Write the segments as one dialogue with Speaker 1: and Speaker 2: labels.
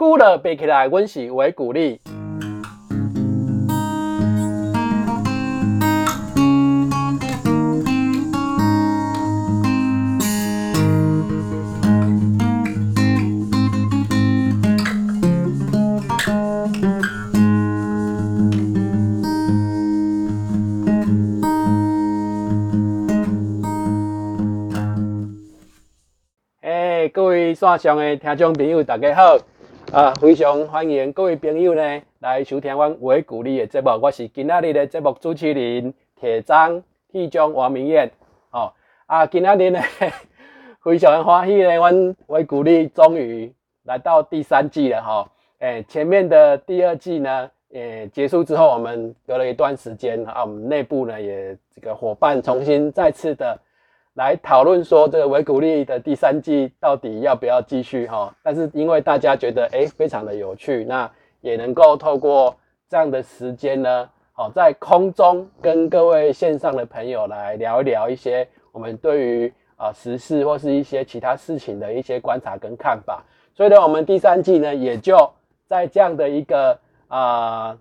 Speaker 1: 鼓了背起来，阮是为鼓励。诶，各位线上的听众朋友，大家好！啊，非常欢迎各位朋友呢来收听阮为鼓励的节目。我是今仔日的节目主持人铁章铁匠王明燕。哦，啊，今仔日呢非常欢喜呢，阮为鼓励终于来到第三季了哈。诶，前面的第二季呢，诶结束之后，我们隔了一段时间啊，我们内部呢也这个伙伴重新再次的。来讨论说这个维古利的第三季到底要不要继续哈？但是因为大家觉得哎非常的有趣，那也能够透过这样的时间呢，好在空中跟各位线上的朋友来聊一聊一些我们对于啊时事或是一些其他事情的一些观察跟看法。所以呢，我们第三季呢也就在这样的一个啊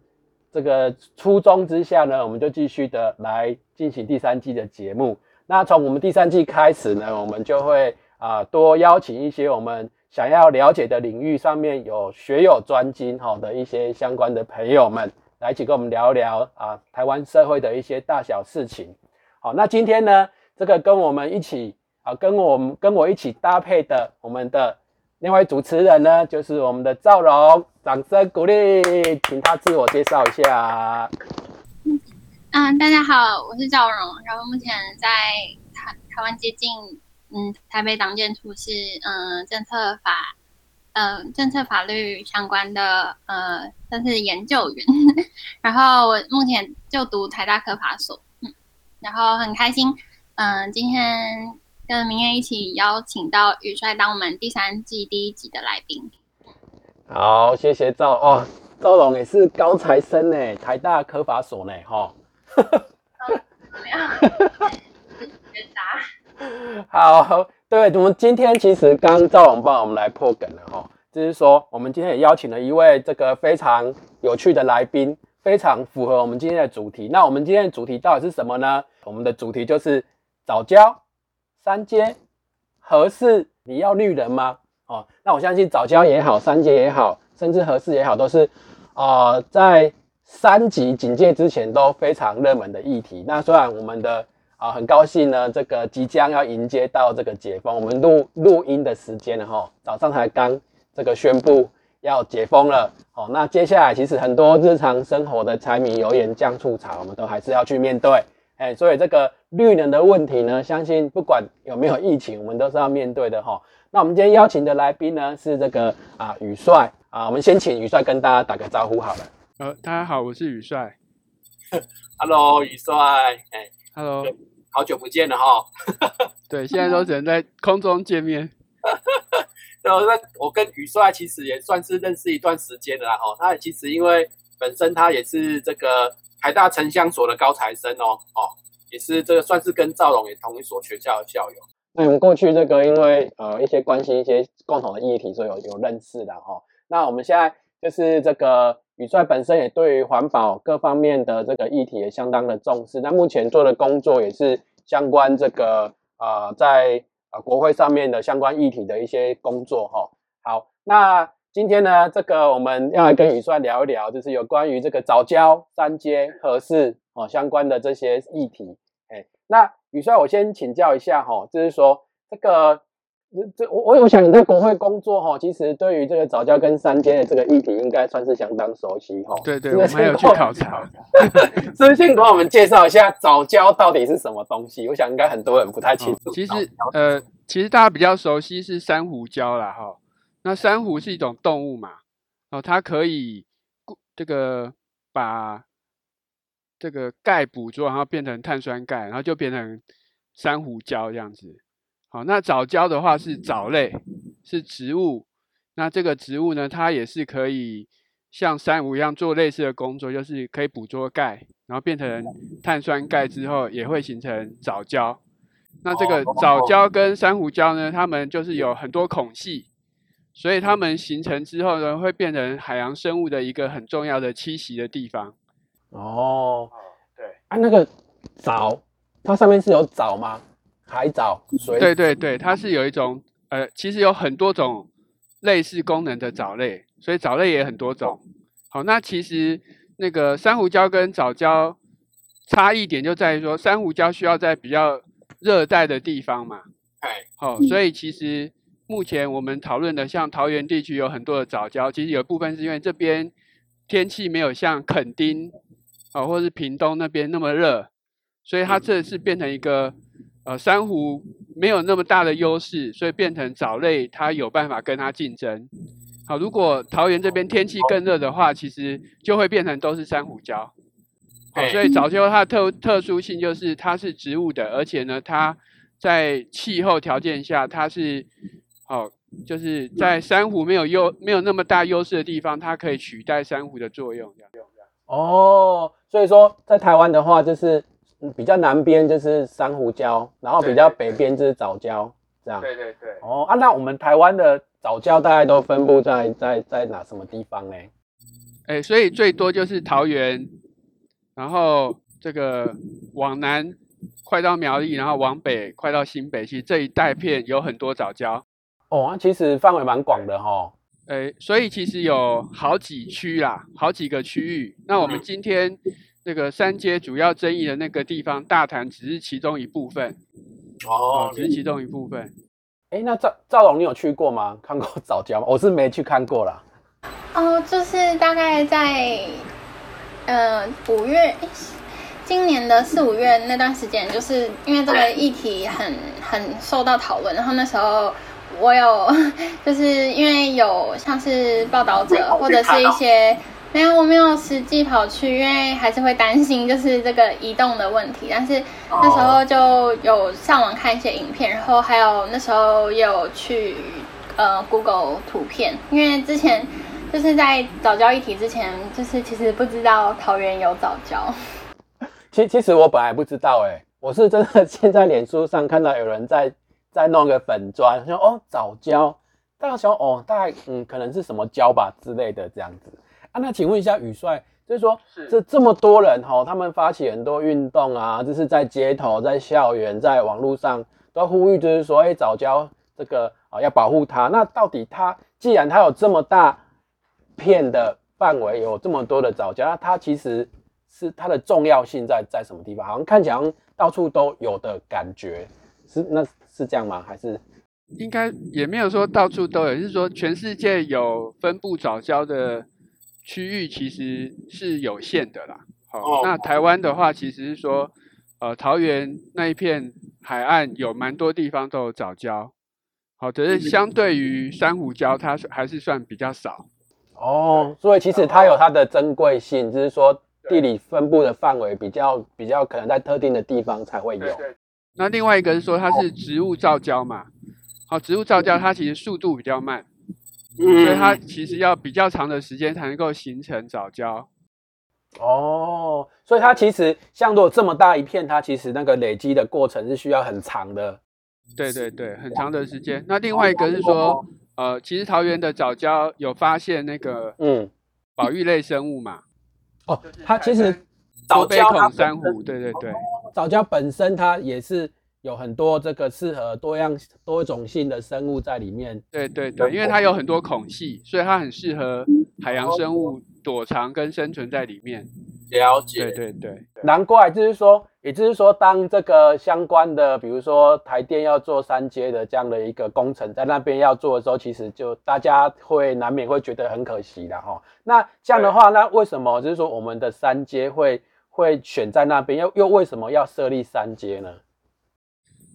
Speaker 1: 这个初衷之下呢，我们就继续的来进行第三季的节目。那从我们第三季开始呢，我们就会啊多邀请一些我们想要了解的领域上面有学有专精哈的一些相关的朋友们来一起跟我们聊聊啊台湾社会的一些大小事情。好，那今天呢，这个跟我们一起啊跟我们跟我一起搭配的我们的另外主持人呢，就是我们的赵荣，掌声鼓励，请他自我介绍一下。
Speaker 2: 嗯，大家好，我是赵荣，然后目前在台台湾接近嗯台北党建处是嗯政策法嗯政策法律相关的呃算是研究员，然后我目前就读台大科法所，嗯，然后很开心，嗯，今天跟明月一起邀请到宇帅当我们第三季第一集的来宾。
Speaker 1: 好，谢谢赵哦，赵荣也是高材生呢，台大科法所呢，哈。好，对，我们今天其实刚赵龙帮我们来破梗了哈，就是说我们今天也邀请了一位这个非常有趣的来宾，非常符合我们今天的主题。那我们今天的主题到底是什么呢？我们的主题就是早教三阶合适，你要绿人吗？哦，那我相信早教也好，三阶也好，甚至合适也好，都是啊在。三级警戒之前都非常热门的议题。那虽然我们的啊很高兴呢，这个即将要迎接到这个解封，我们录录音的时间了哈，早上才刚这个宣布要解封了。好，那接下来其实很多日常生活的柴米油盐酱醋茶，我们都还是要去面对。哎，所以这个绿能的问题呢，相信不管有没有疫情，我们都是要面对的哈。那我们今天邀请的来宾呢，是这个啊宇帅啊，我们先请宇帅跟大家打个招呼好了。
Speaker 3: 呃，大家好，我是宇帅。
Speaker 1: Hello，宇帅，哎
Speaker 3: ，Hello，
Speaker 1: 好久不见了哈。
Speaker 3: 对，现在都只能在空中见面。
Speaker 1: 那我跟宇帅其实也算是认识一段时间了哈。他其实因为本身他也是这个台大城乡所的高材生哦，哦，也是这个算是跟赵龙也同一所学校的校友。那我们过去这个因为呃一些关心一些共同的议题，所以有有认识的哈。那我们现在就是这个。宇帅本身也对于环保各方面的这个议题也相当的重视，那目前做的工作也是相关这个啊，在啊国会上面的相关议题的一些工作哈。好，那今天呢，这个我们要来跟宇帅聊一聊，就是有关于这个早教三阶合适哦相关的这些议题。哎，那宇帅，我先请教一下哈，就是说这个。这我我我想你在国会工作哈，其实对于这个早教跟三阶的这个议题，应该算是相当熟悉哈。
Speaker 3: 对对，我们有去考察。
Speaker 1: 是先给 我们介绍一下早教到底是什么东西？我想应该很多人不太清楚。
Speaker 3: 其实呃，其实大家比较熟悉是珊瑚礁啦哈。那珊瑚是一种动物嘛，哦，它可以这个把这个钙捕捉，然后变成碳酸钙，然后就变成珊瑚礁这样子。好，那藻礁的话是藻类，是植物。那这个植物呢，它也是可以像珊瑚一样做类似的工作，就是可以捕捉钙，然后变成碳酸钙之后，也会形成藻礁。那这个藻礁跟珊瑚礁呢，它们就是有很多孔隙。所以它们形成之后呢，会变成海洋生物的一个很重要的栖息的地方。
Speaker 1: 哦，
Speaker 3: 对，
Speaker 1: 啊，那个藻，它上面是有藻吗？海藻、水
Speaker 3: 对对对，它是有一种呃，其实有很多种类似功能的藻类，所以藻类也很多种。好，那其实那个珊瑚礁跟藻礁差异点就在于说，珊瑚礁需要在比较热带的地方嘛。
Speaker 1: 哎，
Speaker 3: 好，所以其实目前我们讨论的，像桃园地区有很多的藻礁，其实有部分是因为这边天气没有像垦丁，哦，或是屏东那边那么热，所以它这是变成一个呃珊瑚没有那么大的优势，所以变成藻类它有办法跟它竞争。好，如果桃园这边天气更热的话，其实就会变成都是珊瑚礁。好，所以藻礁它的特特殊性就是它是植物的，而且呢，它在气候条件下，它是好，就是在珊瑚没有优没有那么大优势的地方，它可以取代珊瑚的作用。这样
Speaker 1: 哦，所以说在台湾的话，就是嗯比较南边就是珊瑚礁，然后比较北边就是藻礁，这样。
Speaker 3: 对对对。
Speaker 1: 哦啊，那我们台湾的藻礁大概都分布在在在哪什么地方呢？
Speaker 3: 哎，所以最多就是桃园，然后这个往南快到苗栗，然后往北快到新北，其实这一带片有很多藻礁。
Speaker 1: 哦，啊其实范围蛮广的哈。
Speaker 3: 诶，所以其实有好几区啦，好几个区域。那我们今天这个三阶主要争议的那个地方，大潭只是其中一部分，哦，只是其中一部分。
Speaker 1: 哎，那赵赵龙，你有去过吗？看过早教吗？我是没去看过啦。
Speaker 2: 哦，就是大概在呃五月，今年的四五月那段时间，就是因为这个议题很很受到讨论，然后那时候我有 就是因为有像是报道者或者是一些没有我没有实际跑去，因为还是会担心就是这个移动的问题，但是那时候就有上网看一些影片，然后还有那时候也有去呃 Google 图片，因为之前。就是在早教议题之前，就是其实不知道桃园有早教。
Speaker 1: 其其实我本来不知道，哎，我是真的现在脸书上看到有人在在弄个粉砖，说哦早教，大家想哦大概嗯可能是什么教吧之类的这样子啊。那请问一下宇帅，就是说这这么多人哈，他们发起很多运动啊，就是在街头、在校园、在网络上都呼吁，就是说哎早教这个啊要保护它。那到底它既然它有这么大？片的范围有这么多的早教，那，它其实是它的重要性在在什么地方？好像看起来到处都有的感觉，是那是这样吗？还是
Speaker 3: 应该也没有说到处都有，是说全世界有分布早教的区域其实是有限的啦。好，那台湾的话，其实是说，呃，桃园那一片海岸有蛮多地方都有藻礁，好，只是相对于珊瑚礁，它还是算比较少。
Speaker 1: 哦，所以其实它有它的珍贵性，就是说地理分布的范围比较比较可能在特定的地方才会有。
Speaker 3: 那另外一个是说它是植物造礁嘛，好，植物造礁它其实速度比较慢，所以它其实要比较长的时间才能够形成藻礁。
Speaker 1: 哦，所以它其实像如果这么大一片，它其实那个累积的过程是需要很长的。
Speaker 3: 对对对，很长的时间。那另外一个是说。呃，其实桃园的藻礁有发现那个嗯，保育类生物嘛？
Speaker 1: 哦，它其实
Speaker 3: 藻礁珊瑚，对对对，
Speaker 1: 藻礁本身它也是有很多这个适合多样多种性的生物在里面。
Speaker 3: 对对对，因为它有很多孔隙，所以它很适合海洋生物躲藏跟生存在里面。
Speaker 1: 了解，
Speaker 3: 对对对，
Speaker 1: 难怪就是说，也就是说，当这个相关的，比如说台电要做三阶的这样的一个工程，在那边要做的时候，其实就大家会难免会觉得很可惜的哈。那这样的话，那为什么就是说我们的三阶会会选在那边？又又为什么要设立三阶呢？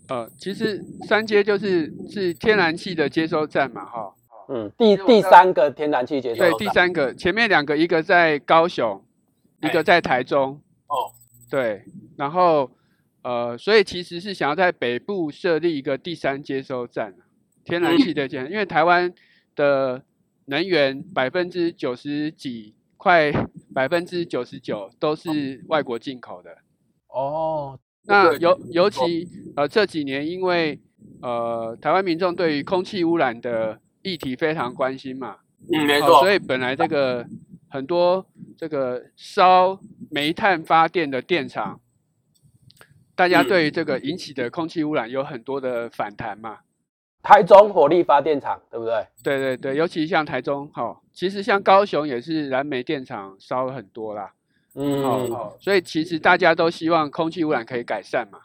Speaker 3: 呃，其实三阶就是是天然气的接收站嘛，哈。
Speaker 1: 嗯，第第三个天然气接收站
Speaker 3: 对，第三个前面两个，一个在高雄。一个在台中哦，对，然后呃，所以其实是想要在北部设立一个第三接收站，天然气的接，因为台湾的能源百分之九十几，快百分之九十九都是外国进口的哦。那尤尤其呃这几年，因为呃台湾民众对于空气污染的议题非常关心嘛。
Speaker 1: 嗯，没
Speaker 3: 错。所以本来这个很多这个烧煤炭发电的电厂，大家对于这个引起的空气污染有很多的反弹嘛。
Speaker 1: 台中火力发电厂，对不对？
Speaker 3: 对对对，尤其像台中，好，其实像高雄也是燃煤电厂烧了很多啦。嗯，好，所以其实大家都希望空气污染可以改善嘛。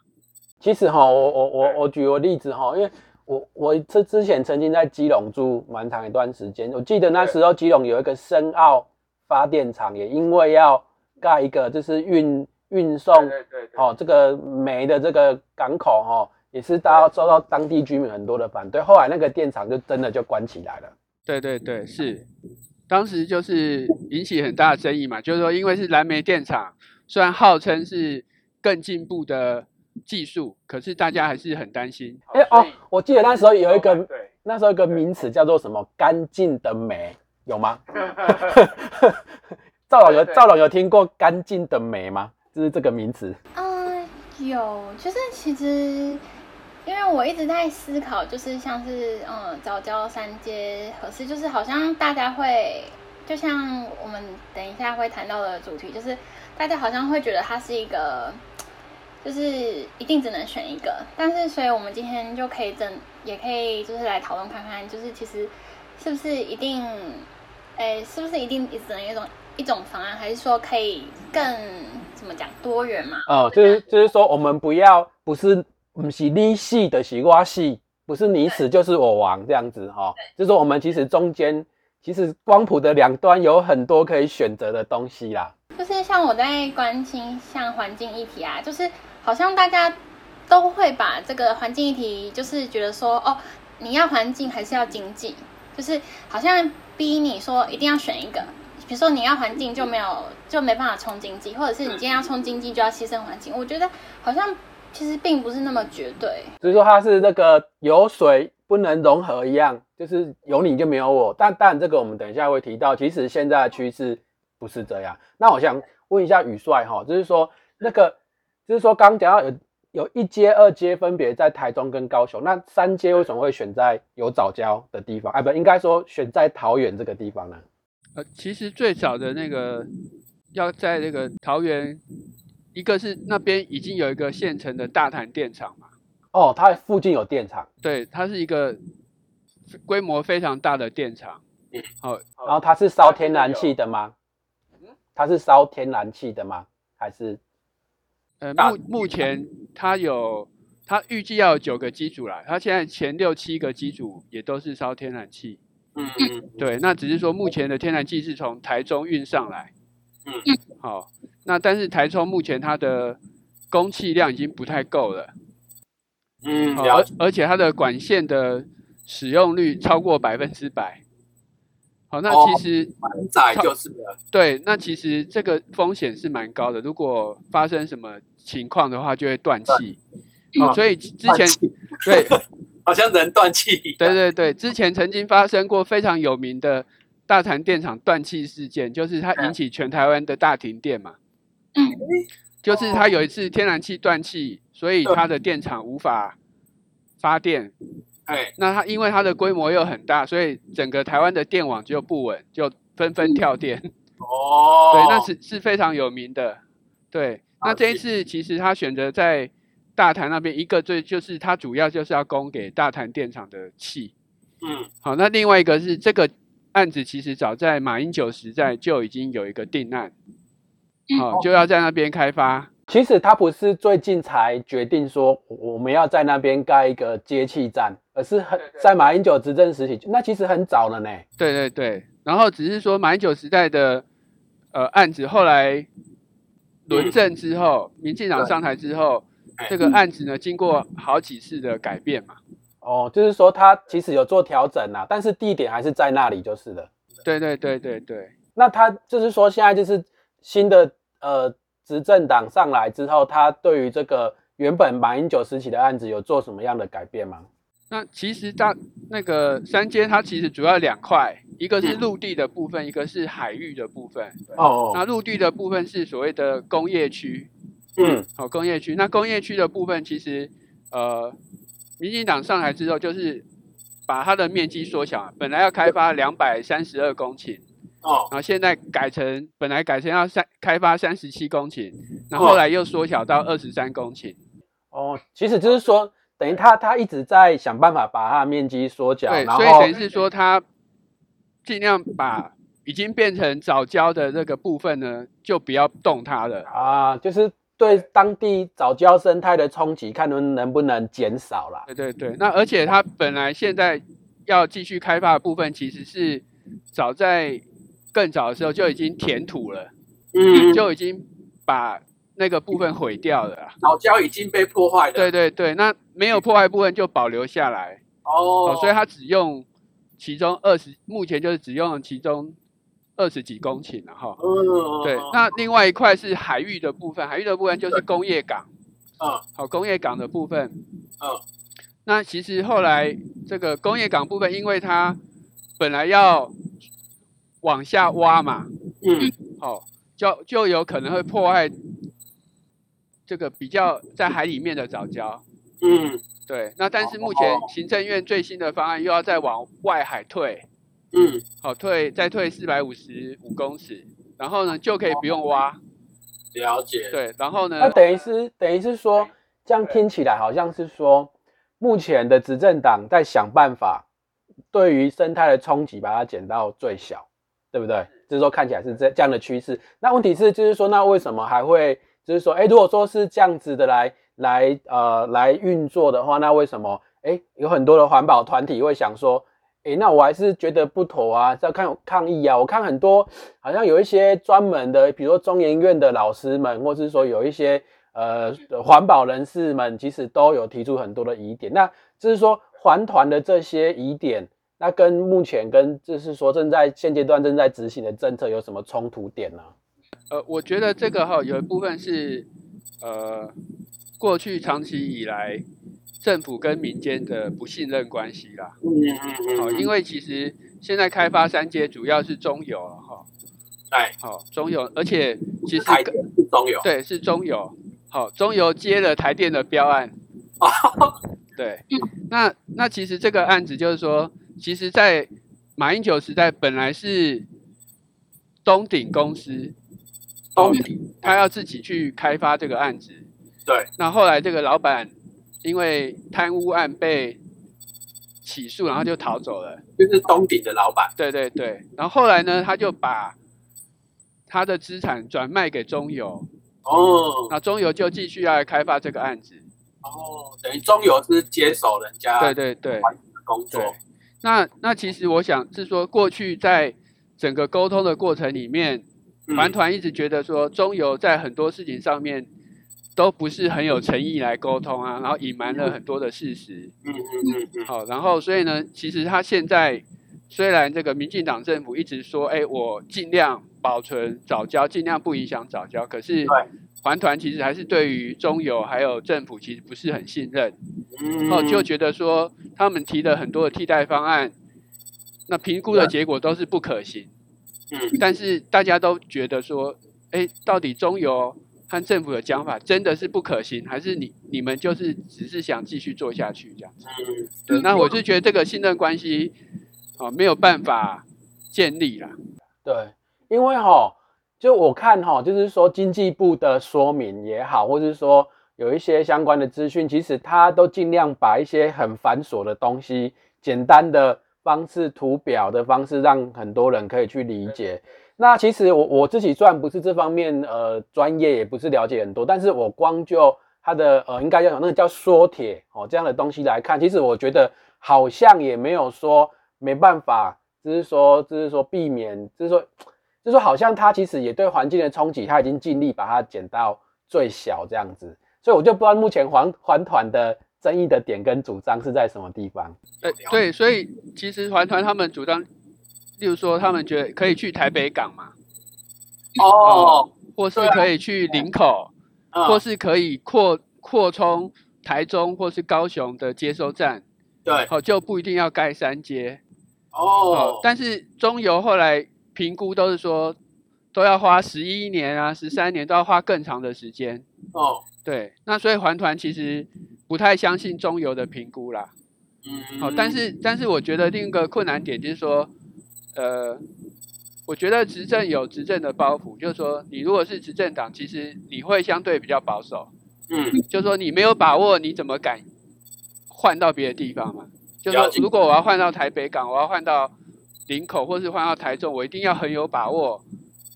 Speaker 1: 其实哈，我我我我举个例子哈，因为我我这之前曾经在基隆住蛮长一段时间，我记得那时候基隆有一个深澳发电厂，也因为要盖一个就是运运送，哦，这个煤的这个港口哦，也是到受到当地居民很多的反对，后来那个电厂就真的就关起来了。
Speaker 3: 对对对，是，当时就是引起很大的争议嘛，就是说因为是蓝莓电厂，虽然号称是更进步的。技术，可是大家还是很担心。
Speaker 1: 哎哦，我记得那时候有一个，那时候一个名词叫做什么“干净的煤”，有吗？赵老有赵老有听过“干净的煤”吗？就是这个名词。
Speaker 2: 嗯，有，就是其实因为我一直在思考，就是像是嗯早教三阶合适，就是好像大家会，就像我们等一下会谈到的主题，就是大家好像会觉得它是一个。就是一定只能选一个，但是所以我们今天就可以整，也可以就是来讨论看看，就是其实是不是一定，诶，是不是一定只能一种一种方案，还是说可以更怎么讲多元嘛？
Speaker 1: 哦，就是就是说我们不要不是不是你死的是我死，不是你死就是我亡这样子哈，就是说我们其实中间其实光谱的两端有很多可以选择的东西啦。
Speaker 2: 就是像我在关心像环境议题啊，就是。好像大家都会把这个环境议题，就是觉得说，哦，你要环境还是要经济，就是好像逼你说一定要选一个。比如说你要环境就没有就没办法冲经济，或者是你今天要冲经济就要牺牲环境。我觉得好像其实并不是那么绝对。
Speaker 1: 所以说它是那个有水不能融合一样，就是有你就没有我。但但这个我们等一下会提到，其实现在的趋势不是这样。那我想问一下宇帅哈，就是说那个。就是说，刚讲到有有一阶、二阶分别在台中跟高雄，那三阶为什么会选在有早教的地方？哎，不，应该说选在桃园这个地方呢？
Speaker 3: 呃，其实最早的那个要在那个桃园，一个是那边已经有一个现成的大潭电厂嘛。
Speaker 1: 哦，它附近有电厂。
Speaker 3: 对，它是一个规模非常大的电厂。
Speaker 1: 嗯。好，然后它是烧天然气的吗？它是烧天然气的吗？还是？
Speaker 3: 呃，目目前它有，它预计要有九个机组啦。它现在前六七个机组也都是烧天然气。嗯嗯。对，那只是说目前的天然气是从台中运上来。嗯。好，那但是台中目前它的供气量已经不太够了。嗯，而而且它的管线的使用率超过百分之百。好，那其实
Speaker 1: 满载就是了。
Speaker 3: 对，那其实这个风险是蛮高的。如果发生什么情况的话，就会断气。哦，所以之前对，
Speaker 1: 好像人断气。
Speaker 3: 对对对，之前曾经发生过非常有名的大潭电厂断气事件，就是它引起全台湾的大停电嘛。嗯，就是它有一次天然气断气，所以它的电厂无法发电。哎，那它因为它的规模又很大，所以整个台湾的电网就不稳，就纷纷跳电。哦，对，那是是非常有名的。对，那这一次其实他选择在大潭那边，一个最就是它主要就是要供给大潭电厂的气。嗯，好，那另外一个是这个案子其实早在马英九时代就已经有一个定案，好，就要在那边开发。
Speaker 1: 其实他不是最近才决定说我们要在那边盖一个接气站，而是很在马英九执政时期，那其实很早了呢。
Speaker 3: 对对对，然后只是说马英九时代的呃案子，后来轮政之后，民进党上台之后，这个案子呢经过好几次的改变嘛。
Speaker 1: 哦，就是说他其实有做调整啊，但是地点还是在那里就是了。
Speaker 3: 对对对对对，
Speaker 1: 那他就是说现在就是新的呃。执政党上来之后，他对于这个原本马英九时期的案子有做什么样的改变吗？
Speaker 3: 那其实大那个三阶，它其实主要两块，一个是陆地的部分，一个是海域的部分。哦。那陆地的部分是所谓的工业区。嗯。好，工业区。那工业区的部分，其实呃，民进党上台之后，就是把它的面积缩小，本来要开发两百三十二公顷，
Speaker 1: 哦
Speaker 3: 然后现在改成本来改成要三开发三十七公顷，然后后来又缩小到二十三公顷。
Speaker 1: 哦，其实就是说，等于他他一直在想办法把它的面积缩小，
Speaker 3: 对，
Speaker 1: 然
Speaker 3: 所以等于是说他尽量把已经变成早教的这个部分呢，就不要动它了。
Speaker 1: 啊，就是对当地早教生态的冲击，看能能不能减少啦。
Speaker 3: 对对对，那而且它本来现在要继续开发的部分，其实是早在更早的时候就已经填土了，
Speaker 1: 嗯。
Speaker 3: 就已经把那个部分毁掉了啊。
Speaker 1: 早教已经被破坏了。
Speaker 3: 对对对，那没有破坏部分就保留下来，
Speaker 1: 哦。
Speaker 3: 哦，所以它只用其中二十，目前就是只用了其中二十几公顷了哈。
Speaker 1: 嗯
Speaker 3: 对，那另外一块是海域的部分，海域的部分就是工业港，
Speaker 1: 啊
Speaker 3: 好，工业港的部分，
Speaker 1: 嗯。
Speaker 3: 那其实后来这个工业港部分，因为它本来要往下挖嘛，
Speaker 1: 嗯。
Speaker 3: 好，就就有可能会破坏这个比较在海里面的藻礁。
Speaker 1: 嗯。
Speaker 3: 对，那但是目前
Speaker 1: 哦
Speaker 3: 行政院最新的方案又要再往外海退，
Speaker 1: 嗯。
Speaker 3: 好退再退四百五十五公尺，然后呢就可以不用挖，
Speaker 1: 了解。
Speaker 3: 对，然后呢
Speaker 1: 那等于是等于是说，这样听起来好像是说，目前的执政党在想办法对于生态的冲击把它减到最小，对不对？就是说看起来是这这样的趋势。那问题是就是说，那为什么还会就是说，哎，如果说是这样子的来来呃来运作的话，那为什么哎有很多的环保团体会想说？诶，那我还是觉得不妥啊，在看抗议啊。我看很多好像有一些专门的，比如说中研院的老师们，或是说有一些呃环保人士们，其实都有提出很多的疑点。那就是说环团的这些疑点，那跟目前跟就是说正在现阶段正在执行的政策有什么冲突点呢？
Speaker 3: 呃，我觉得这个哈有一部分是呃过去长期以来政府跟民间的不信任关系啦。
Speaker 1: 嗯嗯
Speaker 3: 好、因为其实现在开发三阶主要是中油了哈。
Speaker 1: 对，
Speaker 3: 好、中油，而且其实
Speaker 1: 中油，
Speaker 3: 对是中油。好、中油接了台电的标案。对，那那其实这个案子就是说，其实，在马英九时代本来是东鼎公司，
Speaker 1: 东鼎
Speaker 3: 他要自己去开发这个案子。
Speaker 1: 对，
Speaker 3: 那后来这个老板因为贪污案被起诉，然后就逃走了。
Speaker 1: 就是东鼎的老板。
Speaker 3: 对对对，然后后来呢，他就把他的资产转卖给中油，
Speaker 1: 哦
Speaker 3: 那中油就继续要来开发这个案子。
Speaker 1: 哦，等于中油是接手人家
Speaker 3: 对对对
Speaker 1: 工作
Speaker 3: 对。那那其实我想是说，过去在整个沟通的过程里面，团团一直觉得说，中油在很多事情上面都不是很有诚意来沟通啊，然后隐瞒了很多的事实。
Speaker 1: 嗯嗯嗯嗯，
Speaker 3: 好，然后所以呢，其实他现在虽然这个民进党政府一直说，哎，我尽量保存早教，尽量不影响早教，可是
Speaker 1: 对
Speaker 3: 环团其实还是对于中油还有政府其实不是很信任，
Speaker 1: 嗯
Speaker 3: 哦，就觉得说他们提的很多的替代方案，那评估的结果都是不可行，
Speaker 1: 嗯
Speaker 3: 但是大家都觉得说，哎，到底中油和政府的讲法真的是不可行，还是你你们就是只是想继续做下去这样子？
Speaker 1: 嗯
Speaker 3: 对，那我就觉得这个信任关系啊、没有办法建立啦。
Speaker 1: 对，因为哈，就我看哈，就是说经济部的说明也好，或是说有一些相关的资讯，其实它都尽量把一些很繁琐的东西，简单的方式、图表的方式，让很多人可以去理解。那其实我我自己虽然不是这方面呃专业，也不是了解很多，但是我光就它的呃应该要有那个叫缩帖哦这样的东西来看，其实我觉得好像也没有说没办法，只是说就是说避免，就是说就是说好像它其实也对环境的冲击，它已经尽力把它减到最小这样子，所以我就不知道目前环环团的争议的点跟主张是在什么地方。
Speaker 3: 对对，所以其实环团他们主张，例如说他们觉得可以去台北港嘛，
Speaker 1: 哦，
Speaker 3: 或是可以去林口，
Speaker 1: 嗯
Speaker 3: 或是可以扩扩充台中或是高雄的接收站，
Speaker 1: 对
Speaker 3: 好、就不一定要盖三阶。
Speaker 1: 哦
Speaker 3: 但是中油后来评估都是说，都要花十一年啊、十三年，都要花更长的时间。
Speaker 1: 哦
Speaker 3: 对，那所以环团其实不太相信中游的评估啦。
Speaker 4: 嗯，
Speaker 3: 好，但是但是我觉得另一个困难点就是说，呃，我觉得执政有执政的包袱，就是说你如果是执政党，其实你会相对比较保守，
Speaker 4: 嗯
Speaker 3: 就是说你没有把握，你怎么敢换到别的地方嘛？就是说如果我要换到台北港，我要换到林口，或是换到台中，我一定要很有把握，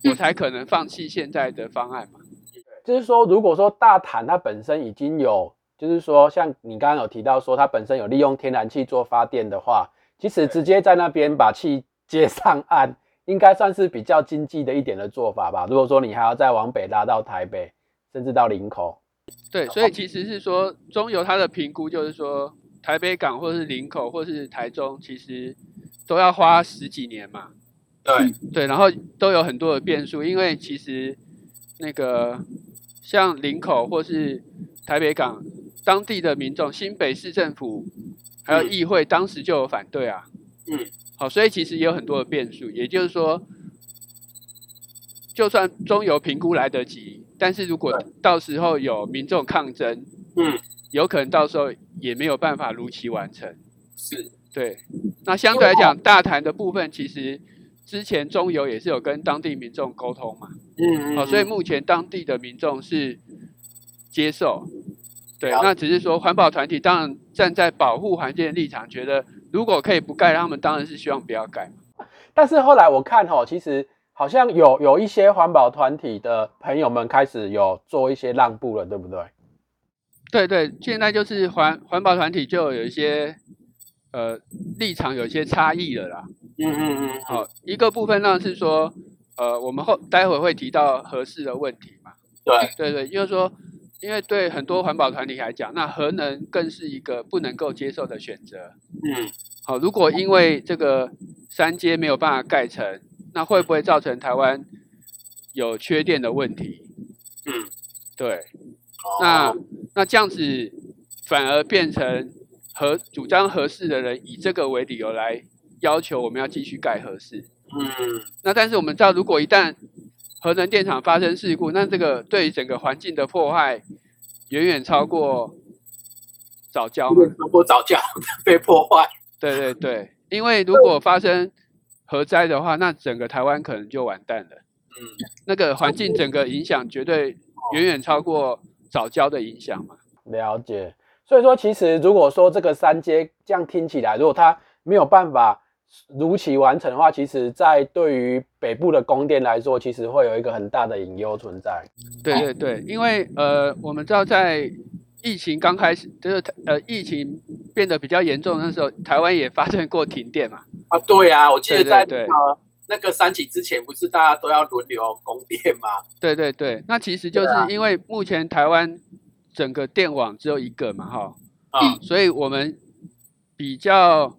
Speaker 3: 我才可能放弃现在的方案嘛。
Speaker 1: 就是说，如果说大潭它本身已经有，就是说像你刚刚有提到说它本身有利用天然气做发电的话，其实直接在那边把气接上岸，应该算是比较经济的一点的做法吧。如果说你还要再往北拉到台北，甚至到林口，
Speaker 3: 对，所以其实是说中油它的评估就是说，台北港或是林口或是台中，其实都要花十几年嘛。
Speaker 4: 对，
Speaker 3: 对，然后都有很多的变数，因为其实那个像林口或是台北港当地的民众，新北市政府还有
Speaker 4: 嗯
Speaker 3: 议会当时就有反对啊。
Speaker 4: 嗯，
Speaker 3: 好，所以其实也有很多的变数，也就是说，就算中油评估来得及，但是如果到时候有民众抗争，
Speaker 4: 嗯，
Speaker 3: 有可能到时候也没有办法如期完成。
Speaker 4: 是，
Speaker 3: 对，那相对来讲，大潭的部分其实之前中油也是有跟当地民众沟通嘛，
Speaker 4: 嗯
Speaker 3: 好、所以目前当地的民众是接受。对，那只是说环保团体当然站在保护环境的立场，觉得如果可以不盖，他们当然是希望不要盖。
Speaker 1: 但是后来我看哦，其实好像有有一些环保团体的朋友们开始有做一些让步了，对不对？
Speaker 3: 对对，现在就是环环保团体就有一些呃立场有些差异了啦。
Speaker 4: 嗯嗯嗯，
Speaker 3: 好、一个部分呢是说，呃，我们后待会会提到合适的问题嘛。
Speaker 4: 对，
Speaker 3: 对对，就是说，因为对很多环保团体来讲，那核能更是一个不能够接受的选择。
Speaker 4: 嗯
Speaker 3: 好，如果因为这个三阶没有办法盖成，那会不会造成台湾有缺电的问题？
Speaker 4: 嗯，
Speaker 3: 对，
Speaker 4: 哦
Speaker 3: 那那这样子反而变成合主张合适的人以这个为理由来要求我们要继续盖合适。
Speaker 4: 嗯
Speaker 3: 那但是我们知道，如果一旦核能电厂发生事故，那这个对于整个环境的破坏远远超过早教嘛。
Speaker 4: 如果早教被破坏，
Speaker 3: 对对对，因为如果发生核灾的话，那整个台湾可能就完蛋了。
Speaker 4: 嗯
Speaker 3: 那个环境整个影响绝对远远超过早教的影响嘛。
Speaker 1: 了解。所以说，其实如果说这个三阶这样听起来，如果它没有办法如期完成的话，其实在对于北部的供电来说，其实会有一个很大的隐忧存在。
Speaker 3: 对对对，因为呃，我们知道在疫情刚开始，就是呃疫情变得比较严重的时候，台湾也发生过停电嘛。
Speaker 4: 啊，对啊，我记得在
Speaker 3: 对
Speaker 4: 那个那个三级之前，不是大家都要轮流供电吗？
Speaker 3: 对对对，那其实就是因为目前台湾整个电网只有一个嘛，哈，
Speaker 4: 啊，
Speaker 3: 所以我们比较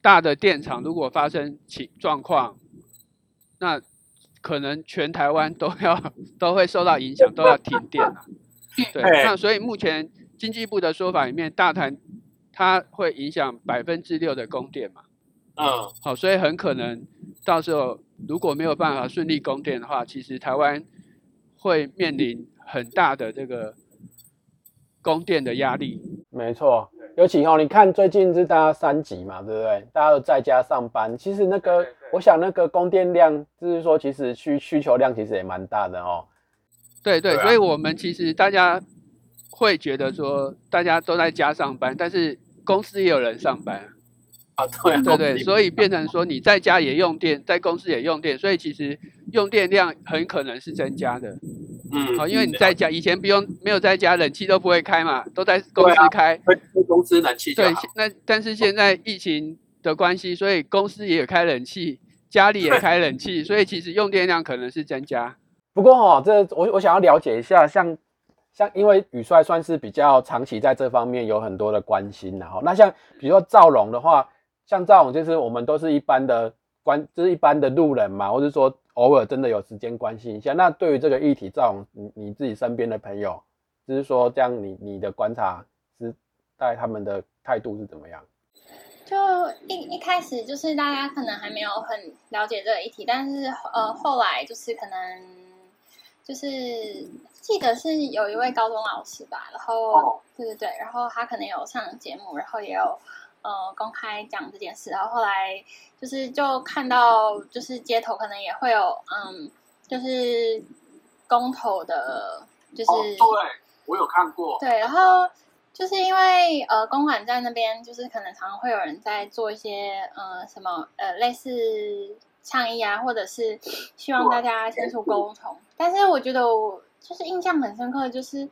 Speaker 3: 大的电厂如果发生情状况，那可能全台湾都要 都会受到影响，都要停电啊。对，那所以目前经济部的说法里面，大潭它会影响百分之六的供电嘛。
Speaker 4: 嗯，
Speaker 3: 好，所以很可能到时候如果没有办法顺利供电的话，其实台湾会面临很大的这个供电的压力。
Speaker 1: 没错，尤其哦，你看最近是大家三级嘛，对不对？大家都在家上班，其实那个，我想那个供电量，就是说，其实需需求量其实也蛮大的哦。
Speaker 3: 对对，
Speaker 4: 对啊
Speaker 3: 所以我们其实大家会觉得说，大家都在家上班，但是公司也有人上班，
Speaker 4: 啊，对啊，
Speaker 3: 对对，所以变成说你在家也用电，在公司也用电，所以其实用电量很可能是增加的。
Speaker 4: 嗯，
Speaker 3: 好，因为你在家以前不用没有在家，冷气都不会开嘛，都在公司
Speaker 4: 对啊
Speaker 3: 开。
Speaker 4: 会会公司冷气
Speaker 3: 对
Speaker 4: 好，，
Speaker 3: 那但是现在疫情的关系，所以公司也有开冷气，家里也开冷气，所以其实用电量可能是增加。
Speaker 1: 不过哈、这我我想要了解一下，像像因为宇帅算是比较长期在这方面有很多的关心然后那像比如说赵龙的话，像赵龙就是我们都是一般的关，就是一般的路人嘛，或者说偶尔真的有时间关心一下。那对于这个议题，赵龙你你自己身边的朋友，就是说这样你你的观察是带他们的态度是怎么样？
Speaker 2: 就一一开始就是大家可能还没有很了解这个议题，但是呃后来就是可能就是记得是有一位高中老师吧，然后对对对，然后他可能有上节目，然后也有呃公开讲这件事，然后后来就是就看到就是街头可能也会有嗯，就是公投的，就是、
Speaker 4: 哦，对，我有看过。
Speaker 2: 对，然后就是因为呃公馆站那边就是可能常常会有人在做一些呃什么呃类似倡议啊，或者是希望大家清楚沟通，但是我觉得我就是印象很深刻，就是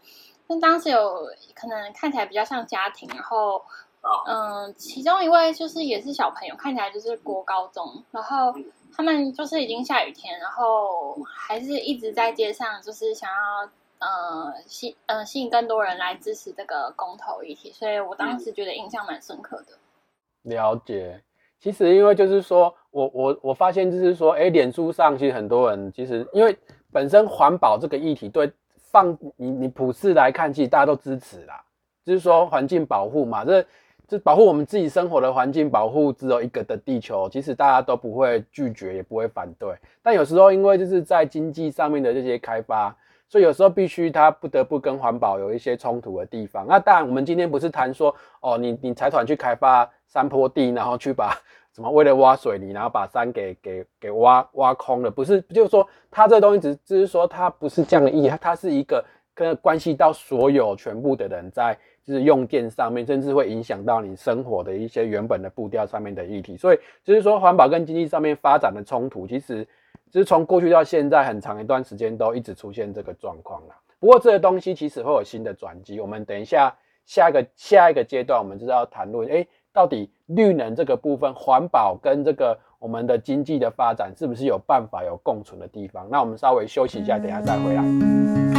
Speaker 2: 那当时有可能看起来比较像家庭，然后。嗯，其中一位就是也是小朋友，看起来就是国高中，然后他们就是已经下雨天，然后还是一直在街上，就是想要呃吸呃吸引更多人来支持这个公投议题，所以我当时觉得印象蛮深刻的。
Speaker 1: 了解，其实因为就是说我我我发现就是说，哎，脸书上其实很多人其实因为本身环保这个议题，对放你你普世来看，其实大家都支持啦，就是说环境保护嘛，这。就保护我们自己生活的环境，保护只有一个的地球，其实大家都不会拒绝，也不会反对。但有时候因为就是在经济上面的这些开发，所以有时候必须它不得不跟环保有一些冲突的地方。那当然，我们今天不是谈说哦，你你财团去开发山坡地，然后去把什么为了挖水泥，然后把山给给给挖挖空了，不是，就是说它这东西只只是说它不是这样的意义，它是一个跟关系到所有全部的人在。是用电上面，甚至会影响到你生活的一些原本的步调上面的议题，所以就是说环保跟经济上面发展的冲突，其实就是从过去到现在很长一段时间都一直出现这个状况啦。不过这个东西其实会有新的转机，我们等一下下一个下一个阶段，我们就是要谈论，哎，到底绿能这个部分，环保跟这个我们的经济的发展是不是有办法有共存的地方？那我们稍微休息一下，等下再回来。